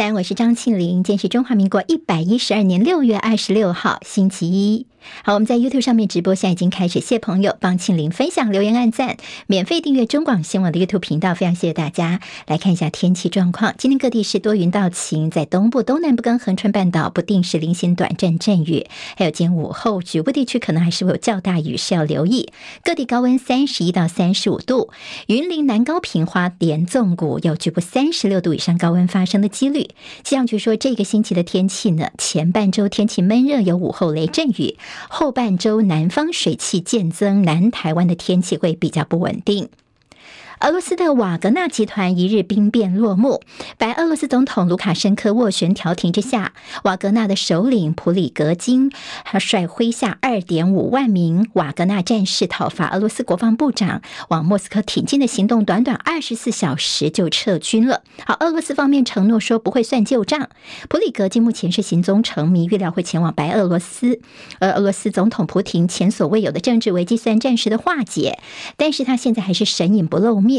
三，我是张庆林。今天是中华民国一百一十二年六月二十六号，星期一。好，我们在 YouTube 上面直播，现在已经开始。谢朋友帮庆玲分享、留言、按赞，免费订阅中广新闻的 YouTube 频道，非常谢谢大家。来看一下天气状况，今天各地是多云到晴，在东部、东南部跟恒春半岛不定时零星短暂阵雨，还有今午后局部地区可能还是会有较大雨，是要留意。各地高温三十一到三十五度，云林南高屏花莲纵谷有局部三十六度以上高温发生的几率。气象局说，这个星期的天气呢，前半周天气闷热，有午后雷阵雨。后半周南方水汽渐增，南台湾的天气会比较不稳定。俄罗斯的瓦格纳集团一日兵变落幕，白俄罗斯总统卢卡申科斡旋调停之下，瓦格纳的首领普里格金他率麾下二点五万名瓦格纳战士讨伐俄罗斯国防部长往莫斯科挺进的行动，短短二十四小时就撤军了。好，俄罗斯方面承诺说不会算旧账。普里格金目前是行踪成谜，预料会前往白俄罗斯。而俄罗斯总统普廷前所未有的政治危机虽然暂时的化解，但是他现在还是神隐不露面。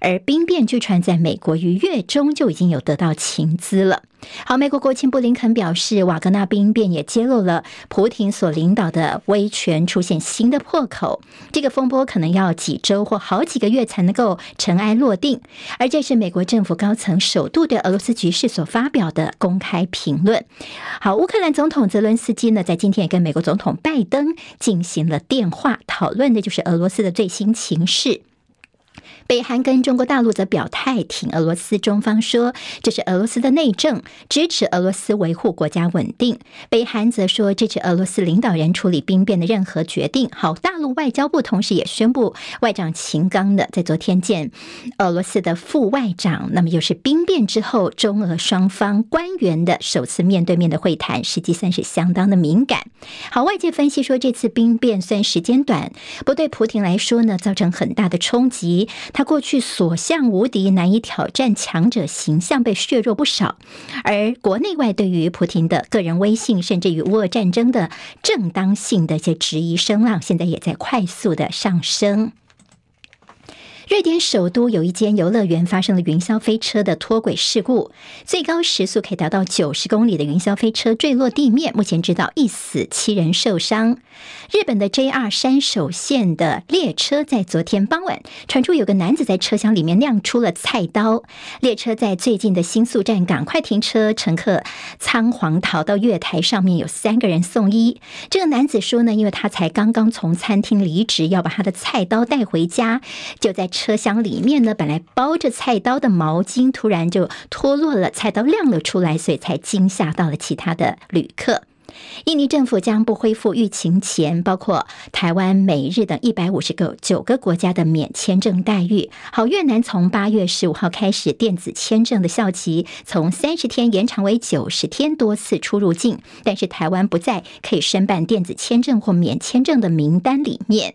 而兵变据传在美国于月中就已经有得到情资了。好，美国国务卿布林肯表示，瓦格纳兵变也揭露了普廷所领导的威权出现新的破口。这个风波可能要几周或好几个月才能够尘埃落定。而这是美国政府高层首度对俄罗斯局势所发表的公开评论。好，乌克兰总统泽伦斯基呢，在今天也跟美国总统拜登进行了电话讨论的，就是俄罗斯的最新情势。北韩跟中国大陆则表态挺俄罗斯，中方说这是俄罗斯的内政，支持俄罗斯维护国家稳定。北韩则说支持俄罗斯领导人处理兵变的任何决定。好，大陆外交部同时也宣布，外长秦刚的在昨天见俄罗斯的副外长，那么又是兵变之后中俄双方官员的首次面对面的会谈，实际算是相当的敏感。好，外界分析说这次兵变虽然时间短，不对普亭来说呢，造成很大的冲击。他过去所向无敌、难以挑战强者形象被削弱不少，而国内外对于普京的个人威信，甚至于乌俄战争的正当性的一些质疑声浪，现在也在快速的上升。瑞典首都有一间游乐园发生了云霄飞车的脱轨事故，最高时速可以达到九十公里的云霄飞车坠落地面，目前知道一死七人受伤。日本的 JR 山手线的列车在昨天傍晚传出有个男子在车厢里面亮出了菜刀，列车在最近的新宿站赶快停车，乘客仓皇逃到月台上面，有三个人送医。这个男子说呢，因为他才刚刚从餐厅离职，要把他的菜刀带回家，就在。车厢里面呢，本来包着菜刀的毛巾突然就脱落了，菜刀亮了出来，所以才惊吓到了其他的旅客。印尼政府将不恢复疫情前包括台湾、美日等一百五十个九个国家的免签证待遇。好，越南从八月十五号开始，电子签证的效期从三十天延长为九十天，多次出入境，但是台湾不在可以申办电子签证或免签证的名单里面。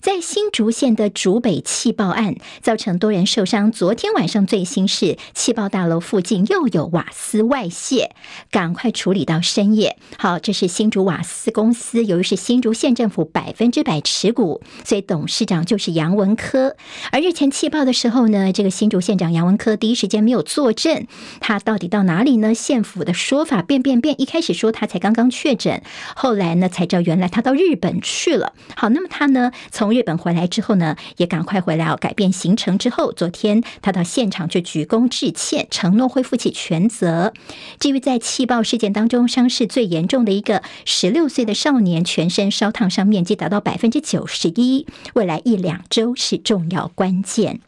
在新竹县的竹北气爆案造成多人受伤。昨天晚上最新是气爆大楼附近又有瓦斯外泄，赶快处理到深夜。好，这是新竹瓦斯公司，由于是新竹县政府百分之百持股，所以董事长就是杨文科。而日前气爆的时候呢，这个新竹县长杨文科第一时间没有作证，他到底到哪里呢？县府的说法变变变，一开始说他才刚刚确诊，后来呢才知道原来他到日本去了。好，那么他呢从从日本回来之后呢，也赶快回来哦。改变行程之后，昨天他到现场去鞠躬致歉，承诺会负起全责。至于在气爆事件当中伤势最严重的一个十六岁的少年，全身烧烫伤面积达到百分之九十一，未来一两周是重要关键。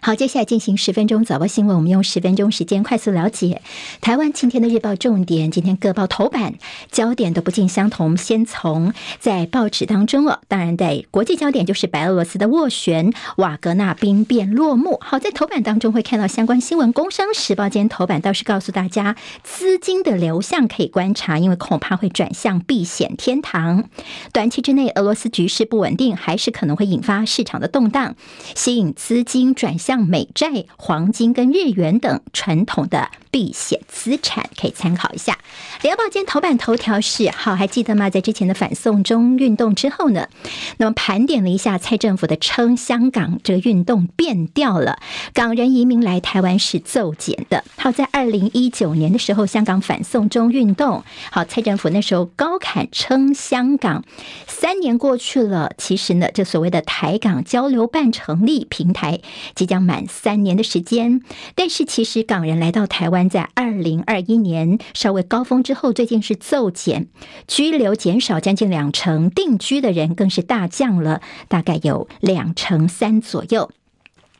好，接下来进行十分钟早报新闻。我们用十分钟时间快速了解台湾今天的日报重点。今天各报头版焦点都不尽相同。先从在报纸当中哦，当然在国际焦点就是白俄罗斯的斡旋，瓦格纳兵变落幕。好，在头版当中会看到相关新闻。工商时报今天头版倒是告诉大家，资金的流向可以观察，因为恐怕会转向避险天堂。短期之内，俄罗斯局势不稳定，还是可能会引发市场的动荡，吸引资金。转向美债、黄金跟日元等传统的避险资产，可以参考一下。联合报今天头版头条是，好，还记得吗？在之前的反送中运动之后呢，那么盘点了一下蔡政府的称香港这个运动变调了，港人移民来台湾是骤减的。好，在二零一九年的时候，香港反送中运动，好，蔡政府那时候高喊称香港，三年过去了，其实呢，这所谓的台港交流办成立平台即将满三年的时间，但是其实港人来到台湾。在二零二一年稍微高峰之后，最近是骤减，居留减少将近两成，定居的人更是大降了，大概有两成三左右。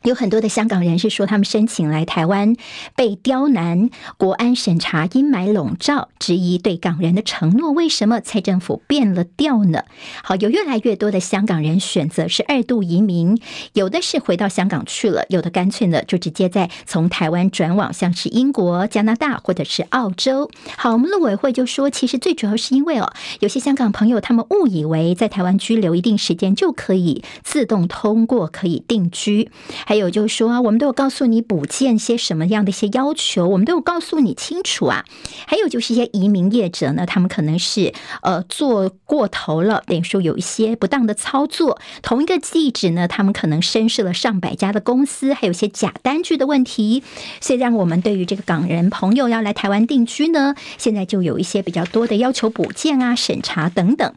有很多的香港人士说，他们申请来台湾被刁难，国安审查阴霾笼罩，质疑对港人的承诺。为什么蔡政府变了调呢？好，有越来越多的香港人选择是二度移民，有的是回到香港去了，有的干脆呢就直接在从台湾转往像是英国、加拿大或者是澳洲。好，我们陆委会就说，其实最主要是因为哦，有些香港朋友他们误以为在台湾居留一定时间就可以自动通过，可以定居。还还有就是说，我们都有告诉你补件些什么样的一些要求，我们都有告诉你清楚啊。还有就是一些移民业者呢，他们可能是呃做过头了，等于说有一些不当的操作。同一个地址呢，他们可能申设了上百家的公司，还有一些假单据的问题。所以让我们对于这个港人朋友要来台湾定居呢，现在就有一些比较多的要求补件啊、审查等等。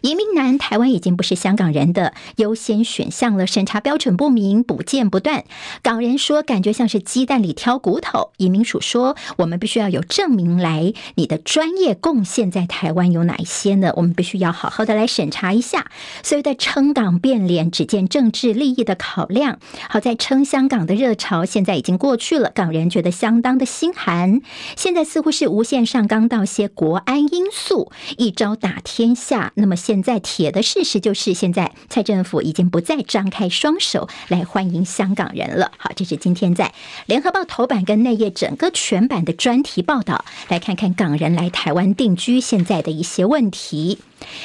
移民难，台湾已经不是香港人的优先选项了。审查标准不明，补件不断，港人说感觉像是鸡蛋里挑骨头。移民署说，我们必须要有证明来，你的专业贡献在台湾有哪一些呢？我们必须要好好的来审查一下。所以在撑港变脸，只见政治利益的考量。好在撑香港的热潮现在已经过去了，港人觉得相当的心寒。现在似乎是无限上纲到些国安因素，一招打天下。那么。现在铁的事实就是，现在蔡政府已经不再张开双手来欢迎香港人了。好，这是今天在联合报头版跟内页整个全版的专题报道，来看看港人来台湾定居现在的一些问题。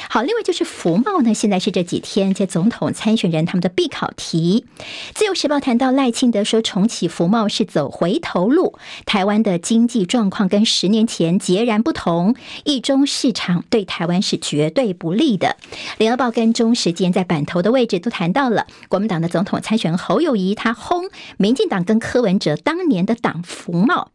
好，另外就是服贸呢，现在是这几天这总统参选人他们的必考题。自由时报谈到赖清德说，重启服贸是走回头路，台湾的经济状况跟十年前截然不同，一中市场对台湾是绝对不利的。联合报跟中时间在版头的位置都谈到了国民党的总统参选侯友谊，他轰民进党跟柯文哲当年的党服贸。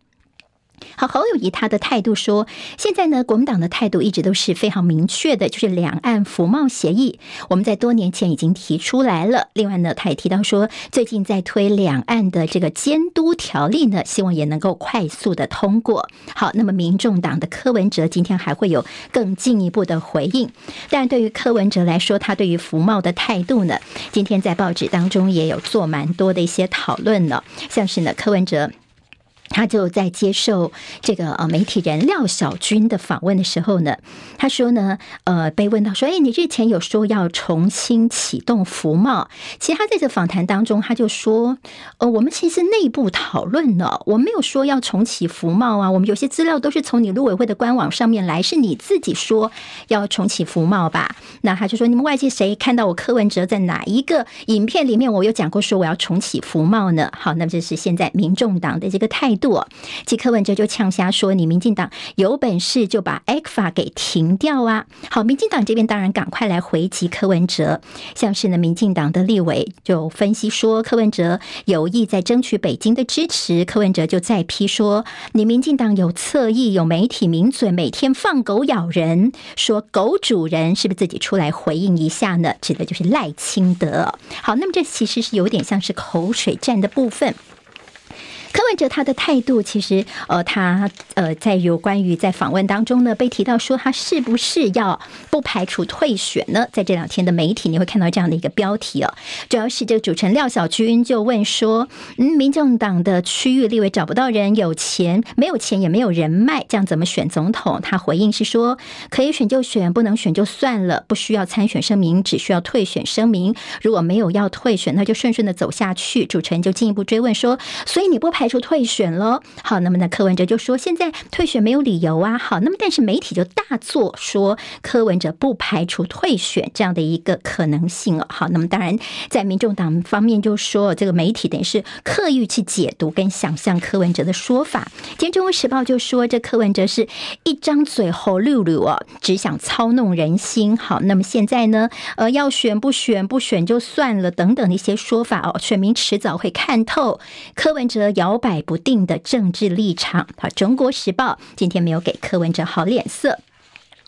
好，侯友谊他的态度说，现在呢，国民党的态度一直都是非常明确的，就是两岸服贸协议，我们在多年前已经提出来了。另外呢，他也提到说，最近在推两岸的这个监督条例呢，希望也能够快速的通过。好，那么民众党的柯文哲今天还会有更进一步的回应。但对于柯文哲来说，他对于服贸的态度呢，今天在报纸当中也有做蛮多的一些讨论了，像是呢，柯文哲。他就在接受这个呃媒体人廖小军的访问的时候呢，他说呢，呃，被问到说，哎，你日前有说要重新启动服贸，其实他在这访谈当中他就说，呃，我们其实内部讨论呢，我没有说要重启服贸啊，我们有些资料都是从你陆委会的官网上面来，是你自己说要重启服贸吧？那他就说，你们外界谁看到我柯文哲在哪一个影片里面，我有讲过说我要重启服贸呢？好，那么这是现在民众党的这个态度。度，即柯文哲就呛瞎说：“你民进党有本事就把 ECFA 给停掉啊！”好，民进党这边当然赶快来回击柯文哲，像是呢，民进党的立委就分析说，柯文哲有意在争取北京的支持。柯文哲就再批说：“你民进党有侧翼，有媒体名嘴，每天放狗咬人，说狗主人是不是自己出来回应一下呢？”指的就是赖清德。好，那么这其实是有点像是口水战的部分。柯文哲他的态度，其实呃，他呃，在有关于在访问当中呢，被提到说他是不是要不排除退选呢？在这两天的媒体，你会看到这样的一个标题哦，主要是这个主持人廖小军就问说，嗯，民众党的区域立委找不到人，有钱没有钱也没有人脉，这样怎么选总统？他回应是说，可以选就选，不能选就算了，不需要参选声明，只需要退选声明。如果没有要退选，那就顺顺的走下去。主持人就进一步追问说，所以你不排排除退选了。好，那么呢，柯文哲就说现在退选没有理由啊。好，那么但是媒体就大做说柯文哲不排除退选这样的一个可能性哦。好，那么当然在民众党方面就说这个媒体等于是刻意去解读跟想象柯文哲的说法。今天《中国时报》就说这柯文哲是一张嘴猴溜溜哦，只想操弄人心。好，那么现在呢，呃，要选不选不选就算了等等的一些说法哦，选民迟早会看透柯文哲摇摇摆不定的政治立场。好，《中国时报》今天没有给柯文哲好脸色。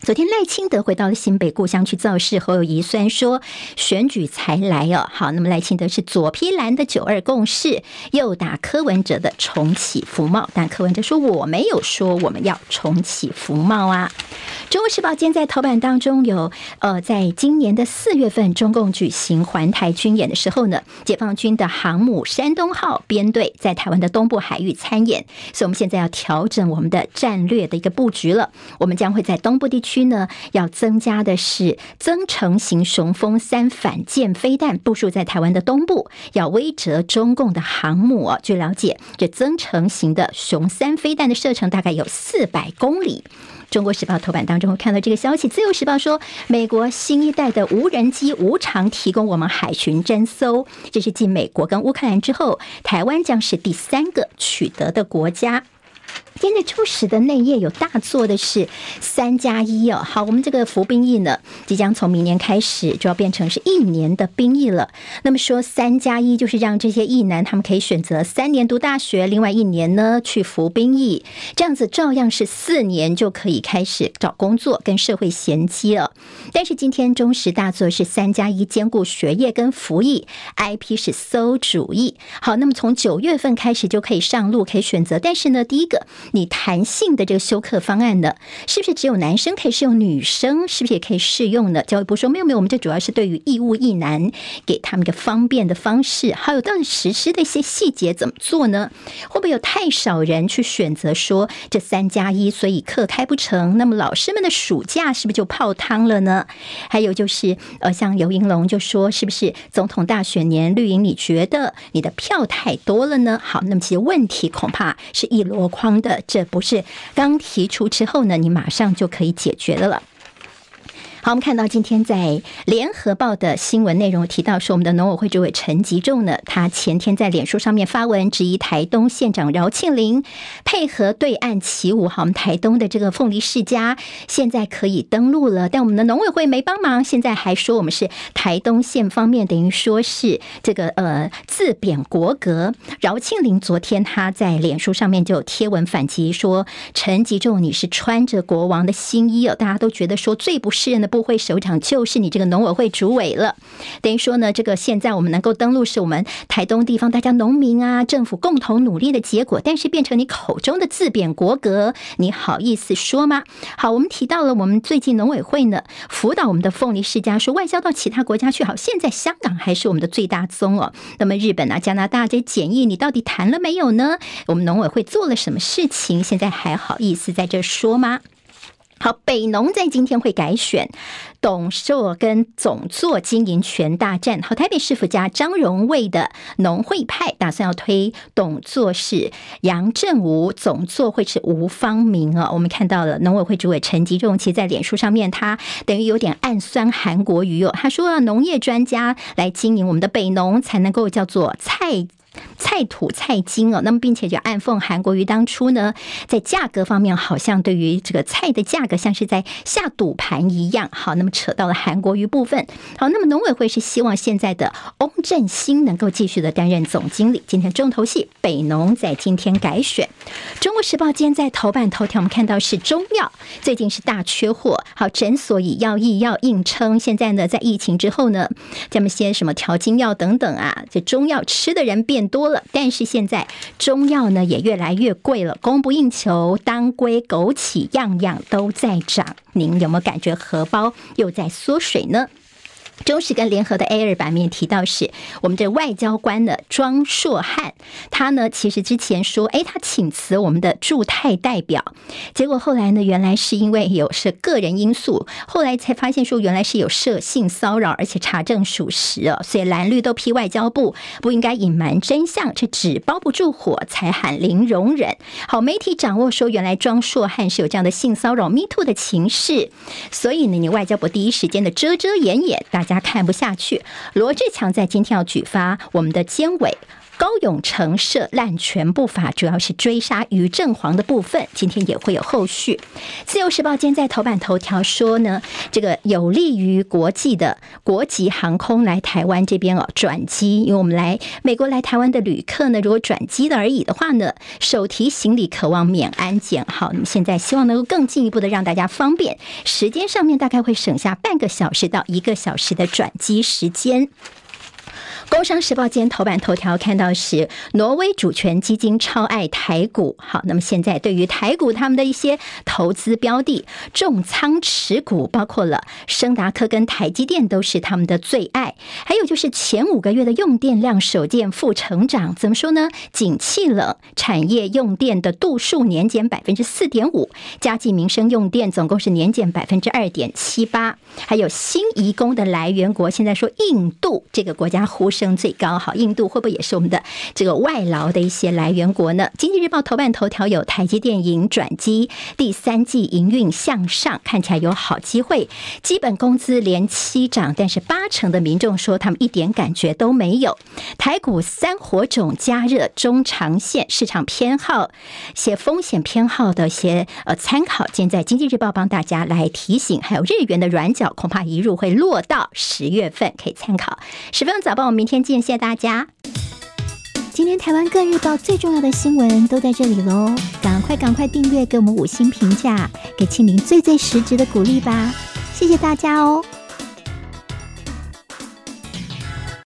昨天赖清德回到了新北故乡去造势，侯友谊虽然说选举才来哦，好，那么赖清德是左批蓝的九二共识，又打柯文哲的重启福茂，但柯文哲说我没有说我们要重启福茂啊。中国时报今天在头版当中有，呃，在今年的四月份，中共举行环台军演的时候呢，解放军的航母山东号编队在台湾的东部海域参演，所以我们现在要调整我们的战略的一个布局了，我们将会在东部地区。呢，要增加的是增程型雄风三反舰飞弹部署在台湾的东部，要威慑中共的航母。据了解，这增程型的雄三飞弹的射程大概有四百公里。中国时报头版当中会看到这个消息。自由时报说，美国新一代的无人机无偿提供我们海巡侦搜，这是继美国跟乌克兰之后，台湾将是第三个取得的国家。今天初始的内页有大作的是三加一哦，好，我们这个服兵役呢，即将从明年开始就要变成是一年的兵役了。那么说三加一就是让这些役男他们可以选择三年读大学，另外一年呢去服兵役，这样子照样是四年就可以开始找工作跟社会衔接了。但是今天中时大作是三加一兼顾学业跟服役，IP 是馊主义。好，那么从九月份开始就可以上路，可以选择，但是呢，第一个。你弹性的这个修课方案呢，是不是只有男生可以适用？女生是不是也可以适用呢？教育部说没有没有，我们这主要是对于义务役男给他们一个方便的方式。还有到底实施的一些细节怎么做呢？会不会有太少人去选择说这三加一，所以课开不成？那么老师们的暑假是不是就泡汤了呢？还有就是呃，像游盈隆就说，是不是总统大选年绿营你觉得你的票太多了呢？好，那么其实问题恐怕是一箩筐的。这不是刚提出之后呢，你马上就可以解决的了。好，我们看到今天在联合报的新闻内容提到说，我们的农委会主委陈吉仲呢，他前天在脸书上面发文质疑台东县长饶庆铃配合对岸起舞。好，我们台东的这个凤梨世家现在可以登录了，但我们的农委会没帮忙，现在还说我们是台东县方面等于说是这个呃自贬国格。饶庆铃昨天他在脸书上面就贴文反击说，陈吉仲你是穿着国王的新衣哦，大家都觉得说最不是人的。部会首长就是你这个农委会主委了，等于说呢，这个现在我们能够登录，是我们台东地方大家农民啊，政府共同努力的结果。但是变成你口中的自贬国格，你好意思说吗？好，我们提到了我们最近农委会呢辅导我们的凤梨世家，说外销到其他国家去。好，现在香港还是我们的最大宗哦。那么日本啊、加拿大这些检疫，你到底谈了没有呢？我们农委会做了什么事情？现在还好意思在这说吗？好，北农在今天会改选董座跟总座经营权大战。好，台北市府家张荣卫的农会派打算要推董座是杨振武，总座会是吴芳明啊。我们看到了农委会主委陈吉仲，其实在脸书上面，他等于有点暗酸韩国瑜哦。他说，农业专家来经营我们的北农，才能够叫做菜。菜土菜金哦，那么并且就暗讽韩国瑜当初呢，在价格方面好像对于这个菜的价格像是在下赌盘一样。好，那么扯到了韩国瑜部分。好，那么农委会是希望现在的翁振兴能够继续的担任总经理。今天重头戏，北农在今天改选。中国时报今天在头版头条，我们看到是中药最近是大缺货。好，诊所以药易药硬撑。现在呢，在疫情之后呢，咱们些什么调经药等等啊，这中药吃的人变多了，但是现在中药呢也越来越贵了，供不应求，当归、枸杞样样都在涨。您有没有感觉荷包又在缩水呢？中时跟联合的 A 二版面提到是我们的外交官的庄硕汉，他呢其实之前说，哎，他请辞我们的驻泰代表，结果后来呢，原来是因为有是个人因素，后来才发现说原来是有涉性骚扰，而且查证属实哦，所以蓝绿都批外交部不应该隐瞒真相，这纸包不住火，才喊零容忍。好，媒体掌握说原来庄硕汉是有这样的性骚扰 Me Too 的情势，所以呢，你外交部第一时间的遮遮掩掩，大大家。看不下去，罗志强在今天要举发我们的监委。高永成涉滥权不法，主要是追杀于正煌的部分，今天也会有后续。自由时报今天在头版头条说呢，这个有利于国际的国籍航空来台湾这边哦转机，因为我们来美国来台湾的旅客呢，如果转机的而已的话呢，手提行李渴望免安检。好，那么现在希望能够更进一步的让大家方便，时间上面大概会省下半个小时到一个小时的转机时间。工商时报今天头版头条看到是挪威主权基金超爱台股，好，那么现在对于台股他们的一些投资标的重仓持股，包括了升达科跟台积电都是他们的最爱，还有就是前五个月的用电量首见负成长，怎么说呢？景气了，产业用电的度数年减百分之四点五，家计民生用电总共是年减百分之二点七八，还有新移工的来源国，现在说印度这个国家呼声。最高好，印度会不会也是我们的这个外劳的一些来源国呢？经济日报头版头条有台积电迎转机，第三季营运向上，看起来有好机会。基本工资连七涨，但是八成的民众不用说他们一点感觉都没有。台股三火种加热，中长线市场偏好，写风险偏好的一些呃参考，现在经济日报帮大家来提醒，还有日元的软脚恐怕一入会落到十月份，可以参考。十分钟早报，我们明天。见，谢谢大家。今天台湾各日报最重要的新闻都在这里喽，赶快赶快订阅，给我们五星评价，给庆玲最最实质的鼓励吧，谢谢大家哦。